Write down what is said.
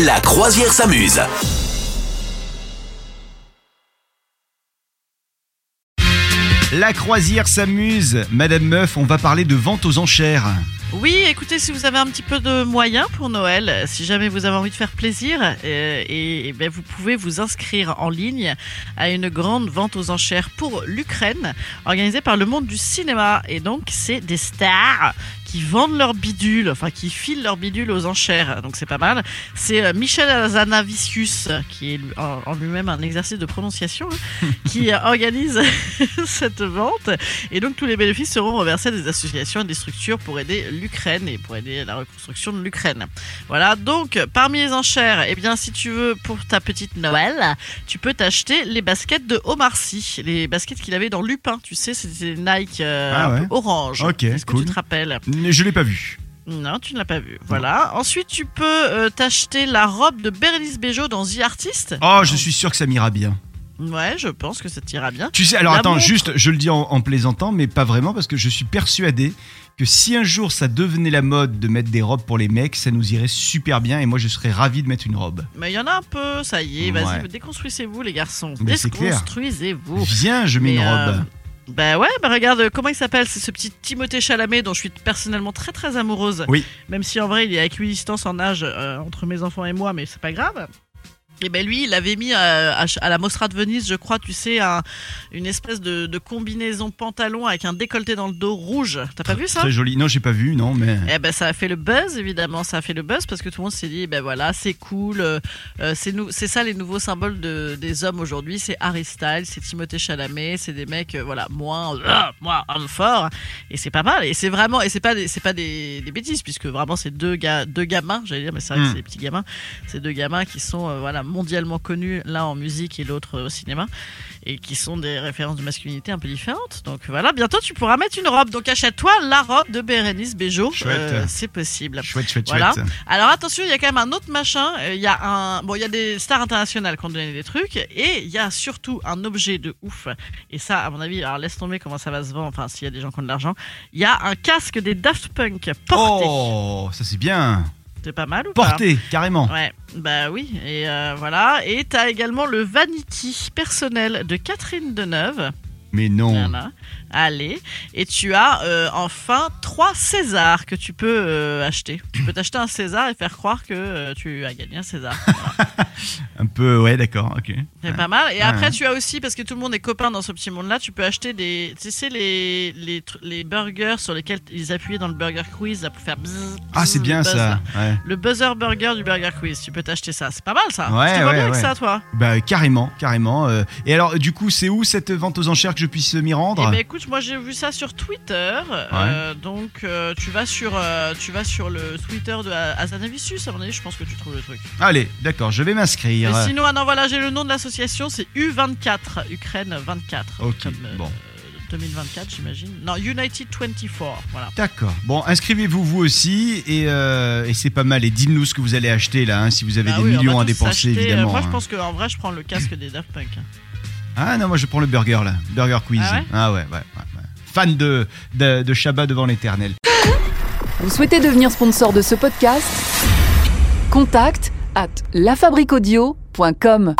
La croisière s'amuse. La croisière s'amuse. Madame Meuf, on va parler de vente aux enchères. Oui, écoutez, si vous avez un petit peu de moyens pour Noël, si jamais vous avez envie de faire plaisir, euh, et, et ben, vous pouvez vous inscrire en ligne à une grande vente aux enchères pour l'Ukraine, organisée par le monde du cinéma. Et donc, c'est des stars qui vendent leurs bidules, enfin qui filent leurs bidules aux enchères. Donc c'est pas mal. C'est euh, Michel Azanavicius, qui est en lui-même un exercice de prononciation, hein, qui euh, organise cette vente. Et donc tous les bénéfices seront reversés à des associations et des structures pour aider l'Ukraine et pour aider la reconstruction de l'Ukraine. Voilà, donc parmi les enchères, eh bien si tu veux pour ta petite Noël, tu peux t'acheter les baskets de Omar Sy, les baskets qu'il avait dans Lupin, tu sais, c'était des Nike euh, Ah un ouais. peu orange. Ok, Est-ce que cool. tu te rappelles Je l'ai pas vu. non, tu ne l'as pas vu. Voilà. Ensuite, tu peux euh, t'acheter la robe de Bérénice Bejo dans The Artist. Oh, je suis sûr que ça m'ira bien. Ouais, je pense que ça t'ira bien. Tu sais, alors La attends, montre. juste, je le dis en, en plaisantant, mais pas vraiment, parce que je suis persuadé que si un jour ça devenait la mode de mettre des robes pour les mecs, ça nous irait super bien et moi je serais ravi de mettre une robe. Mais il y en a un peu, ça y est. Vas-y, Ouais. déconstruisez-vous, les garçons. Mais c'est clair. Déconstruisez-vous. Viens, je mets Mais, une euh, robe. Bah ouais, bah regarde, comment il s'appelle C'est ce petit Timothée Chalamet dont je suis personnellement très très amoureuse. Oui. Même si en vrai il est à équidistance en âge euh, entre mes enfants et moi, mais c'est pas grave. Et ben lui, il avait mis euh, à, à la Mostra de Venise, je crois, tu sais, un- une espèce de, de combinaison pantalon avec un décolleté dans le dos rouge. T'as pas vu ça? Très joli. Non, j'ai pas vu, non, mais. eh ben ça a fait le buzz évidemment, ça a fait le buzz parce que tout le monde s'est dit ben voilà c'est cool, euh, euh, c'est ça les nouveaux symboles de, des hommes aujourd'hui, c'est Harry Styles, c'est Timothée Chalamet, c'est des mecs euh, voilà moins euh, moins homme fort et c'est pas mal et c'est vraiment et c'est pas des, c'est pas des, des bêtises puisque vraiment c'est deux gars deux gamins j'allais dire mais c'est vrai que Mm. c'est des petits gamins, c'est deux gamins qui sont euh, voilà mondialement connus l'un en musique et l'autre au cinéma et qui sont des références de masculinité un peu différentes donc voilà bientôt tu pourras mettre une robe donc achète-toi la robe de Bérénice Bejo. Euh, c'est possible. Chouette, chouette, Voilà. chouette. Alors attention, il y a quand même un autre machin. Euh, Il y a un, bon, il y a des stars internationales qui ont donné des trucs, et il y a surtout un objet de ouf. Et ça, à mon avis, alors laisse tomber comment ça va se vendre. Enfin, s'il y a des gens qui ont de l'argent, il y a un casque des Daft Punk porté. Oh, ça c'est bien. C'est pas mal ou pas Porté, carrément. Ouais, bah oui, et euh, voilà. Et t'as également le Vanity personnel de Catherine Deneuve. Mais non. Voilà. Allez. Et tu as euh, enfin trois Césars que tu peux euh, acheter. Tu peux t'acheter un César et faire croire que euh, tu as gagné un César. Voilà. Un peu, ouais, d'accord, ok. C'est pas mal. Et après, ouais. tu as aussi, parce que tout le monde est copain dans ce petit monde-là, tu peux acheter des. Tu sais, les, les, les burgers sur lesquels ils appuyaient dans le Burger Quiz là, pour faire Ah, c'est bien buzz, ça. Ouais. Le buzzer burger du Burger Quiz, tu peux t'acheter ça. C'est pas mal ça. Ouais, tu te vois ouais, bien avec ça, toi Bah, carrément, carrément. Et alors, du coup, c'est où cette vente aux enchères que je puisse m'y rendre? Eh ben écoute, moi j'ai vu ça sur Twitter. euh, donc euh, tu vas sur euh, tu vas sur le Twitter de Azanavicius, à mon avis, je pense que tu trouves le truc. Allez, d'accord, je vais m'inscrire. Mais sinon, ah non, voilà, j'ai le nom de l'association, c'est U24, Ukraine 24. Ok, comme, bon. 2024, j'imagine. Non, United 24, voilà. D'accord. Bon, inscrivez-vous vous aussi et, euh, et c'est pas mal. Et dites-nous ce que vous allez acheter là, hein, si vous avez Bah des oui, millions à dépenser euh, évidemment. Moi, je hein. pense qu'en vrai, je prends le casque des Daft Punk. hein. Ah non, moi je prends le burger là, burger quiz. Ah ouais ouais, ouais, ouais, ouais. Fan de, de, de Shabbat devant l'éternel. Vous souhaitez devenir sponsor de ce podcast? Contact à lafabriquaudio.com.